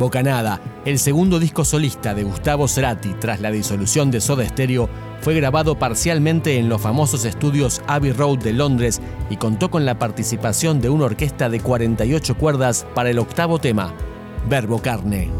Bocanada, el segundo disco solista de Gustavo Cerati tras la disolución de Soda Stereo, fue grabado parcialmente en los famosos estudios Abbey Road de Londres y contó con la participación de una orquesta de 48 cuerdas para el octavo tema, Verbo Carne.